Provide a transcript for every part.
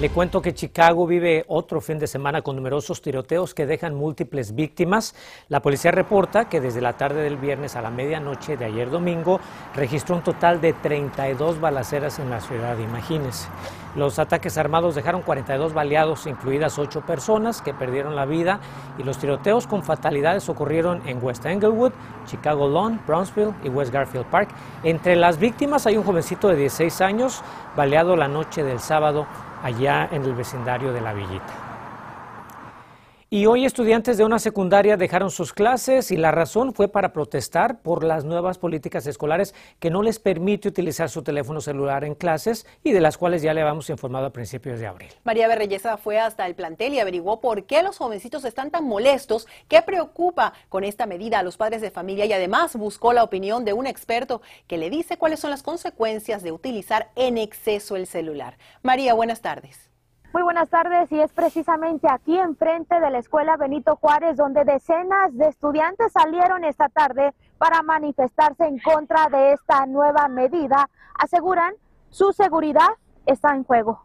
Le cuento que Chicago vive otro fin de semana con numerosos tiroteos que dejan múltiples víctimas. La policía reporta que desde la tarde del viernes a la medianoche de ayer domingo registró un total de 32 balaceras en la ciudad, imagínense. Los ataques armados dejaron 42 baleados, incluidas 8 personas que perdieron la vida, y los tiroteos con fatalidades ocurrieron en West Englewood, Chicago Lawn, Brownsville y West Garfield Park. Entre las víctimas hay un jovencito de 16 años, baleado la noche del sábado allá en el vecindario de la Villita. Y hoy estudiantes de una secundaria dejaron sus clases y la razón fue para protestar por las nuevas políticas escolares que no les permite utilizar su teléfono celular en clases y de las cuales ya le habíamos informado a principios de abril. María Berreyesa fue hasta el plantel y averiguó por qué los jovencitos están tan molestos, qué preocupa con esta medida a los padres de familia y además buscó la opinión de un experto que le dice cuáles son las consecuencias de utilizar en exceso el celular. María, buenas tardes. Muy buenas tardes y es precisamente aquí enfrente de la escuela Benito Juárez donde decenas de estudiantes salieron esta tarde para manifestarse en contra de esta nueva medida. Aseguran su seguridad está en juego.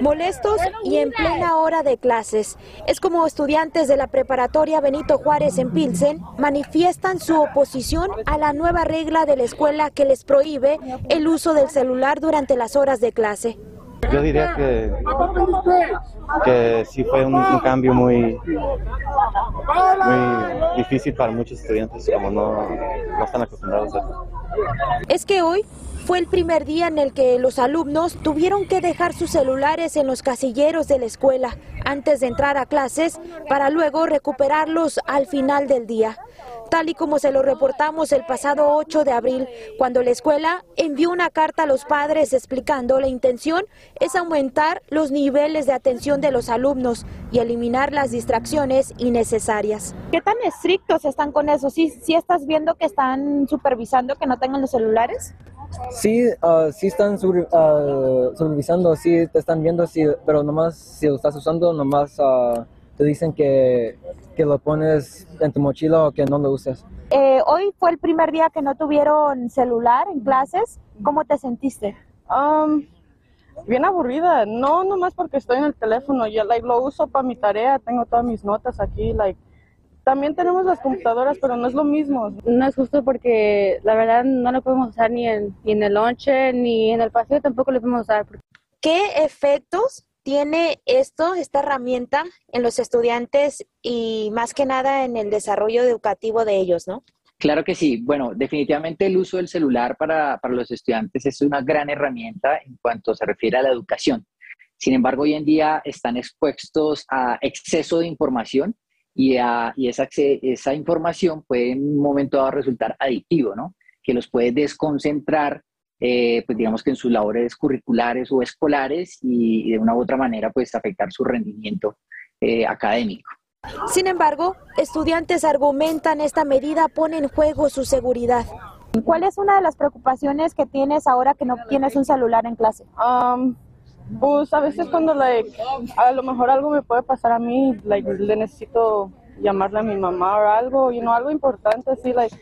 Molestos y en plena hora de clases. Es como estudiantes de la preparatoria Benito Juárez en Pilsen manifiestan su oposición a la nueva regla de la escuela que les prohíbe el uso del celular durante las horas de clase. Yo diría que, que sí fue un, cambio muy, muy difícil para muchos estudiantes, como no, no están acostumbrados a eso. Es que hoy fue el primer día en el que los alumnos tuvieron que dejar sus celulares en los casilleros de la escuela antes de entrar a clases para luego recuperarlos al final del día tal y como se lo reportamos el pasado 8 de abril, cuando la escuela envió una carta a los padres explicando la intención es aumentar los niveles de atención de los alumnos y eliminar las distracciones innecesarias. ¿Qué tan estrictos están con eso? ¿Sí, estás viendo que están supervisando que no tengan los celulares? Sí, uh, sí están uh, supervisando, sí te están viendo, sí, pero nomás si lo estás usando, nomás... Uh, te dicen que, que, lo pones en tu mochila o que no lo uses. Eh, hoy fue el primer día que no tuvieron celular en clases. ¿Cómo te sentiste? Um, bien aburrida. No, nomás porque estoy en el teléfono. Yo like, lo uso para mi tarea. Tengo todas mis notas aquí. Like, también tenemos las computadoras, pero no es lo mismo. No es justo porque la verdad no lo podemos usar ni en, ni en el lonche, ni en el paseo tampoco lo podemos usar. ¿Qué efectos tiene esto, esta herramienta en los estudiantes y más que nada en el desarrollo educativo de ellos, ¿no? Claro que sí. Bueno, definitivamente el uso del celular para, para, los estudiantes es una gran herramienta en cuanto se refiere a la educación. Sin embargo, hoy en día están expuestos a exceso de información y, a, y esa, esa información puede en un momento dado resultar adictivo, ¿no? Que los puede desconcentrar eh, pues digamos que en sus labores curriculares o escolares y, de una u otra manera pues afectar su rendimiento eh, académico. Sin embargo, estudiantes argumentan esta medida pone en juego su seguridad. ¿Cuál es una de las preocupaciones que tienes ahora que no tienes un celular en clase? Um, pues a veces cuando like, a lo mejor algo me puede pasar a mí, like, le necesito llamarle a mi mamá o algo, you know, algo importante así, like,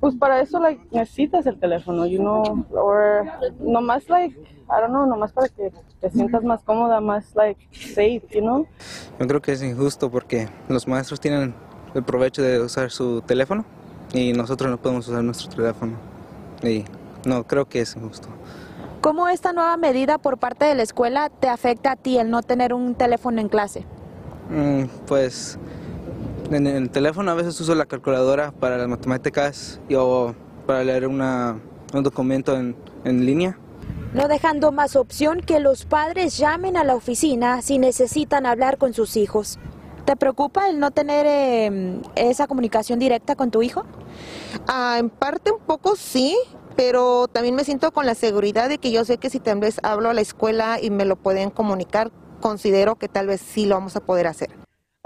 pues para eso like, necesitas el teléfono, you know, or nomás like, I don't know, nomás para que te sientas más cómoda, más like safe, you know. Yo creo que es injusto porque los maestros tienen el provecho de usar su teléfono y nosotros no podemos usar nuestro teléfono. Y no, creo que es injusto. ¿Cómo esta nueva medida por parte de la escuela te afecta a ti el no tener un teléfono en clase? Mm, pues en el teléfono a veces uso la calculadora para las matemáticas y, o para leer una, un documento en, en línea. No dejando más opción que los padres llamen a la oficina si necesitan hablar con sus hijos. ¿Te preocupa el no tener eh, esa comunicación directa con tu hijo? Ah, en parte un poco sí, pero también me siento con la seguridad de que yo sé que si tal vez hablo a la escuela y me lo pueden comunicar, considero que tal vez sí lo vamos a poder hacer.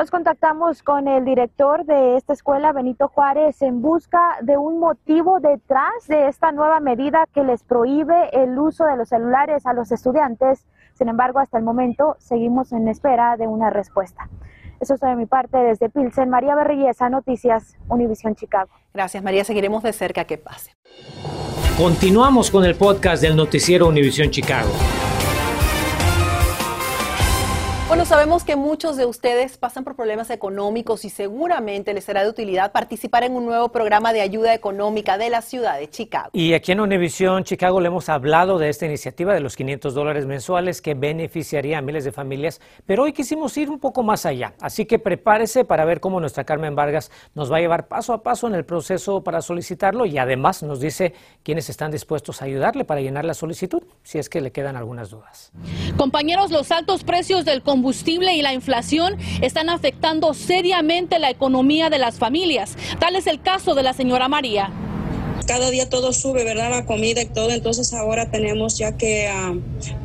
Nos contactamos con el director de esta escuela, Benito Juárez, en busca de un motivo detrás de esta nueva medida que les prohíbe el uso de los celulares a los estudiantes. Sin embargo, hasta el momento seguimos en espera de una respuesta. Eso es de mi parte desde Pilsen. María Berrillesa, Noticias, Univisión Chicago. Gracias, María. Seguiremos de cerca que pase. Continuamos con el podcast del noticiero Univisión Chicago. Bueno, sabemos que muchos de ustedes pasan por problemas económicos y seguramente les será de utilidad participar en un nuevo programa de ayuda económica de la ciudad de Chicago. Y aquí en Univisión Chicago le hemos hablado de esta iniciativa de los 500 dólares mensuales que beneficiaría a miles de familias, pero hoy quisimos ir un poco más allá. Así que prepárese para ver cómo nuestra Carmen Vargas nos va a llevar paso a paso en el proceso para solicitarlo y además nos dice quiénes están dispuestos a ayudarle para llenar la solicitud, si es que le quedan algunas dudas. Compañeros, los altos precios del combustible combustible y la inflación están afectando seriamente la economía de las familias. Tal es el caso de la señora María. Cada día todo sube, ¿verdad? La comida y todo, entonces ahora tenemos ya que ah,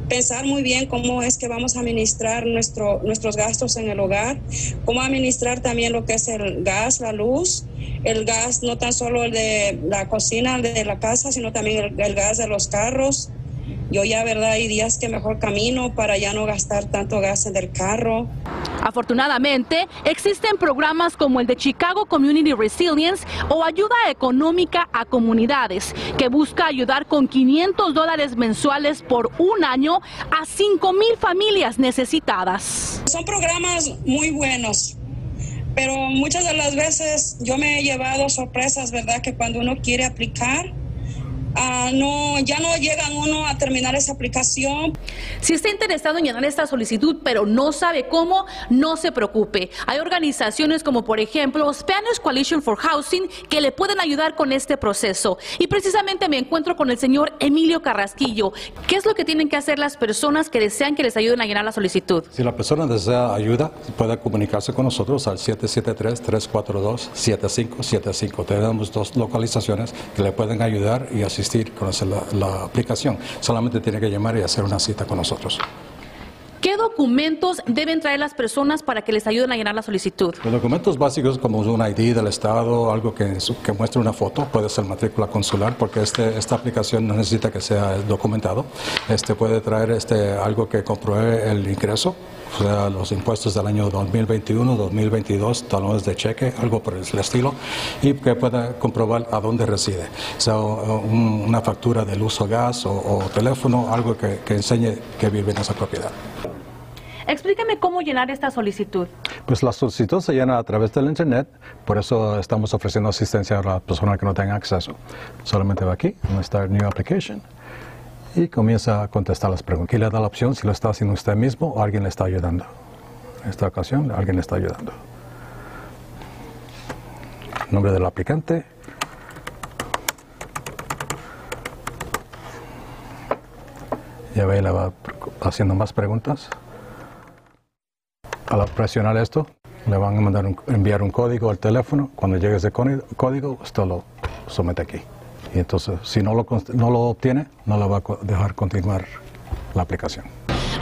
pensar muy bien cómo es que vamos a administrar nuestro, nuestros gastos en el hogar, cómo administrar también lo que es el gas, la luz, el gas no tan solo el de la cocina de la casa, sino también el, el gas de los carros, yo ya, ¿verdad? Hay días que mejor camino para ya no gastar tanto gas en el carro. Afortunadamente, existen programas como el de Chicago Community Resilience o ayuda económica a comunidades, que busca ayudar con 500 dólares mensuales por un año a 5 mil familias necesitadas. Son programas muy buenos. Pero muchas de las veces yo me he llevado sorpresas, ¿verdad? Que cuando uno quiere aplicar, Ah, no, ya no llegan uno a terminar esa aplicación. Si está interesado en llenar esta solicitud, pero no sabe cómo, no se preocupe. Hay organizaciones como, por ejemplo, Spanish Coalition for Housing que le pueden ayudar con este proceso. Y precisamente me encuentro con el señor Emilio Carrasquillo. ¿Qué es lo que tienen que hacer las personas que desean que les ayuden a llenar la solicitud? Si la persona desea ayuda, puede comunicarse con nosotros al 773-342-7575. Tenemos dos localizaciones que le pueden ayudar y asistir con la, aplicación. Solamente tiene que llamar y hacer una cita con nosotros. ¿Qué documentos deben traer las personas para que les ayuden a llenar la solicitud? Los documentos básicos como un ID del Estado, algo que, que muestre una foto, puede ser matrícula consular, porque este, esta aplicación no necesita que sea documentado. Este puede traer este, algo que compruebe el ingreso, sea, los impuestos del año 2021, 2022, talones de cheque, algo por el estilo, y que pueda comprobar a dónde reside. O sea, una factura del uso gas o, teléfono, algo que, que enseñe que vive en esa propiedad. Explíqueme cómo llenar esta solicitud. Pues la solicitud se llena a través del Internet, por eso estamos ofreciendo asistencia a la persona que no tenga acceso. Solamente va aquí, en Start New Application y comienza a contestar las preguntas. Aquí le da la opción si lo está haciendo usted mismo o alguien le está ayudando. En esta ocasión, alguien le está ayudando. Nombre del aplicante. Ya ve, le va haciendo más preguntas. Al presionar esto, le van a mandar enviar un código al teléfono. Cuando llegue ese código, usted lo somete aquí. Y entonces, si no lo, no lo obtiene, no lo va a dejar continuar la aplicación.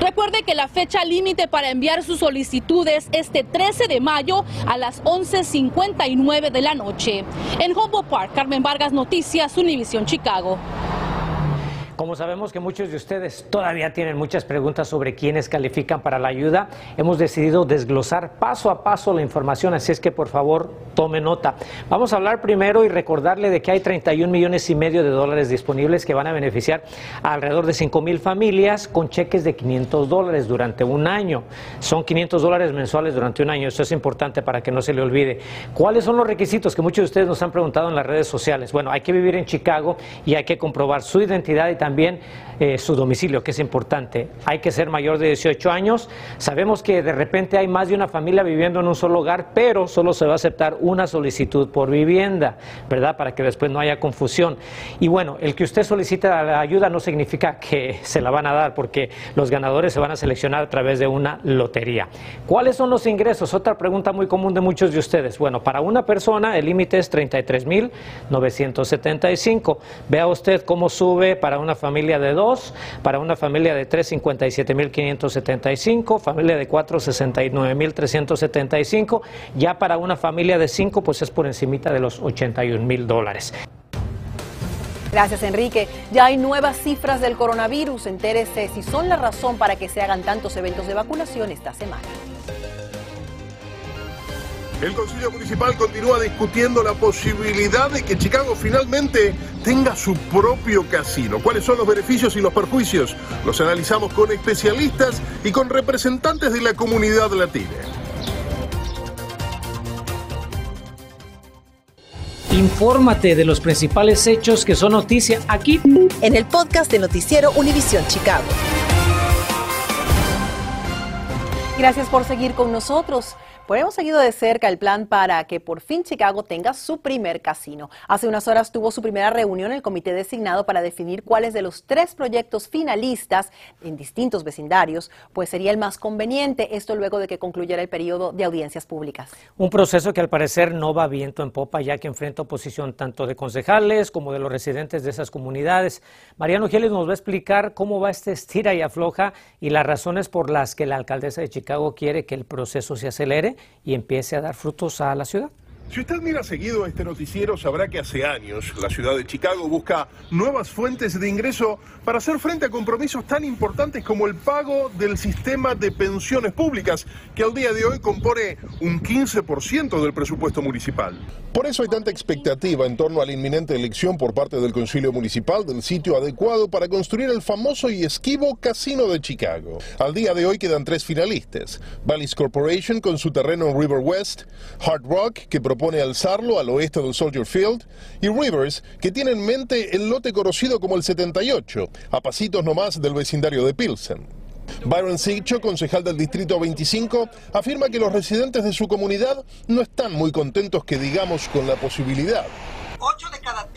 Recuerde que la fecha límite para enviar sus solicitudes es este 13 de mayo a las 11.59 de la noche. En Humboldt Park, Carmen Vargas Noticias, Univisión Chicago. Como sabemos que muchos de ustedes todavía tienen muchas preguntas sobre quiénes califican para la ayuda, hemos decidido desglosar paso a paso la información, así es que por favor tome nota. Vamos a hablar primero y recordarle de que hay 31 millones y medio de dólares disponibles que van a beneficiar a alrededor de 5 mil familias con cheques de 500 dólares durante un año. Son 500 dólares mensuales durante un año, eso es importante para que no se le olvide. ¿Cuáles son los requisitos que muchos de ustedes nos han preguntado en las redes sociales? Bueno, hay que vivir en Chicago y hay que comprobar su identidad y también eh, su domicilio, que es importante. Hay que ser mayor de 18 años. Sabemos que de repente hay más de una familia viviendo en un solo hogar, pero solo se va a aceptar una solicitud por vivienda, ¿verdad? Para que después no haya confusión. Y bueno, el que usted solicita la ayuda no significa que se la van a dar, porque los ganadores se van a seleccionar a través de una lotería. ¿Cuáles son los ingresos? Otra pregunta muy común de muchos de ustedes. Bueno, para una persona el límite es 33.975. Vea usted cómo sube para una familia de dos, para una familia de tres, 57.575, familia de cuatro, 69.375, ya para una familia de cinco, pues es por encimita de los 81 mil dólares. Gracias, Enrique. Ya hay nuevas cifras del coronavirus. Entérese si son la razón para que se hagan tantos eventos de vacunación esta semana. El Consejo Municipal continúa discutiendo la posibilidad de que Chicago finalmente tenga su propio casino. ¿Cuáles son los beneficios y los perjuicios? Los analizamos con especialistas y con representantes de la comunidad latina. Infórmate de los principales hechos que son noticia aquí en el podcast de Noticiero Univisión Chicago. Gracias por seguir con nosotros. Pues hemos seguido de cerca el plan para que por fin Chicago tenga su primer casino. Hace unas horas tuvo su primera reunión el comité designado para definir cuáles de los tres proyectos finalistas en distintos vecindarios, pues sería el más conveniente, esto luego de que concluyera el periodo de audiencias públicas. Un proceso que al parecer no va viento en popa, ya que enfrenta oposición tanto de concejales como de los residentes de esas comunidades. Mariano Gieles nos va a explicar cómo va este estira y afloja y las razones por las que la alcaldesa de Chicago quiere que el proceso se acelere y empiece a dar frutos a la ciudad. Si usted mira seguido este noticiero, sabrá que hace años la ciudad de Chicago busca nuevas fuentes de ingreso para hacer frente a compromisos tan importantes como el pago del sistema de pensiones públicas, que al día de hoy compone un 15% del presupuesto municipal. Por eso hay tanta expectativa en torno a la inminente elección por parte del Concilio Municipal del sitio adecuado para construir el famoso y esquivo Casino de Chicago. Al día de hoy quedan tres finalistas. Bally's Corporation con su terreno en River West, Hard Rock, que propone alzarlo al oeste del Soldier Field, y Rivers, que tiene en mente el lote conocido como el 78, a pasitos nomás del vecindario de Pilsen. Byron Sicho, concejal del Distrito 25, afirma que los residentes de su comunidad no están muy contentos que digamos con la posibilidad. 8 de cada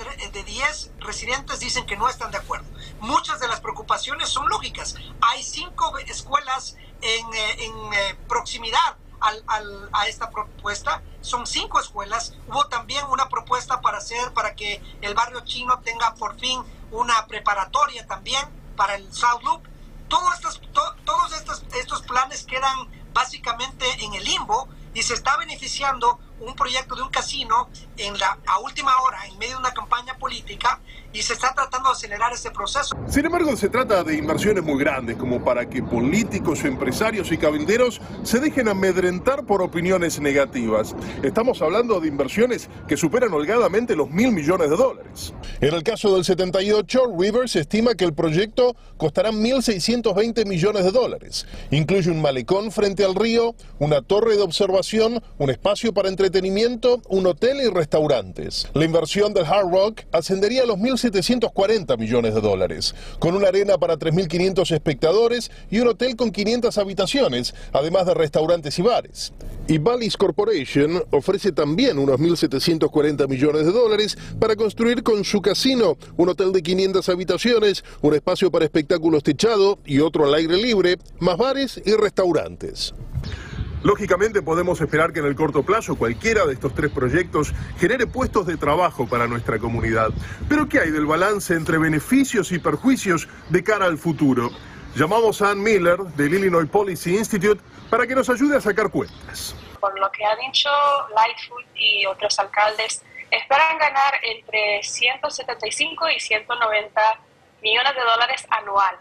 10 residentes dicen que no están de acuerdo. Muchas de las preocupaciones son lógicas. Hay cinco escuelas en, eh, eh, proximidad a esta propuesta. Son cinco escuelas. Hubo también una propuesta para hacer, para que el barrio chino tenga por fin una preparatoria también para el South Loop todos estos, todos estos, estos planes quedan básicamente en el limbo y se está beneficiando un proyecto de un casino en la a última hora, en medio de una campaña política, y se está tratando de acelerar ese proceso. Sin embargo, se trata de inversiones muy grandes, como para que políticos, empresarios y cabilderos se dejen amedrentar por opiniones negativas. Estamos hablando de inversiones que superan holgadamente los mil millones de dólares. En el caso del 78, Rivers estima que el proyecto costará 1.620 millones de dólares. Incluye un malecón frente al río, una torre de observación, un espacio para entretenimiento, un hotel y restaurantes. La inversión del Hard Rock ascendería a los 1.740 millones de dólares, con una arena para 3.500 espectadores y un hotel con 500 habitaciones, además de restaurantes y bares. Y Bally's Corporation ofrece también unos 1.740 millones de dólares para construir con su casino un hotel de 500 habitaciones, un espacio para espectáculos techado y otro al aire libre, más bares y restaurantes. Lógicamente podemos esperar que en el corto plazo cualquiera de estos tres proyectos genere puestos de trabajo para nuestra comunidad. Pero ¿qué hay del balance entre beneficios y perjuicios de cara al futuro? Llamamos a Ann Miller del Illinois Policy Institute para que nos ayude a sacar cuentas. Por lo que ha dicho Lightfoot y otros alcaldes, esperan ganar entre 175 y 190 millones de dólares anual.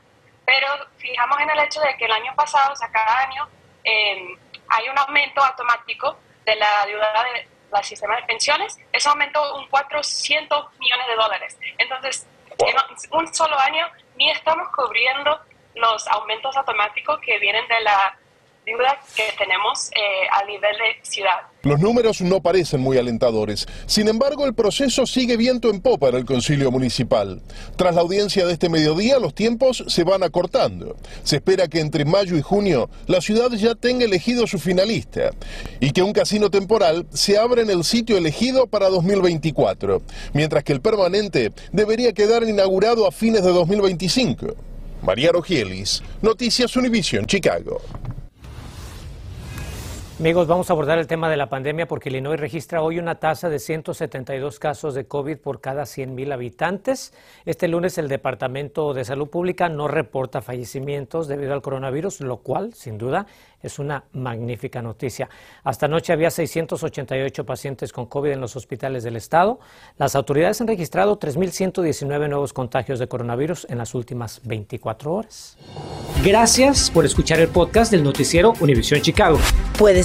Pero fijamos en el hecho de que el año pasado, o sea, cada año, eh, hay un aumento automático de la deuda del sistema de pensiones, eso aumentó un 400 millones de dólares. Entonces, en un solo año ni estamos cubriendo los aumentos automáticos que vienen de la que tenemos eh, a nivel de ciudad. Los números no parecen muy alentadores. Sin embargo, el proceso sigue viento en popa en el Concilio Municipal. Tras la audiencia de este mediodía, los tiempos se van acortando. Se espera que entre mayo y junio la ciudad ya tenga elegido su finalista y que un casino temporal se abra en el sitio elegido para 2024, mientras que el permanente debería quedar inaugurado a fines de 2025. María Rogielis, Noticias Univision, Chicago. Amigos, vamos a abordar el tema de la pandemia porque Illinois registra hoy una tasa de 172 casos de COVID por cada 100.000 habitantes. Este lunes el Departamento de Salud Pública no reporta fallecimientos debido al coronavirus, lo cual, sin duda, es una magnífica noticia. Hasta anoche había 688 pacientes con COVID en los hospitales del estado. Las autoridades han registrado 3.119 nuevos contagios de coronavirus en las últimas 24 horas. Gracias por escuchar el podcast del noticiero Univisión Chicago. Puedes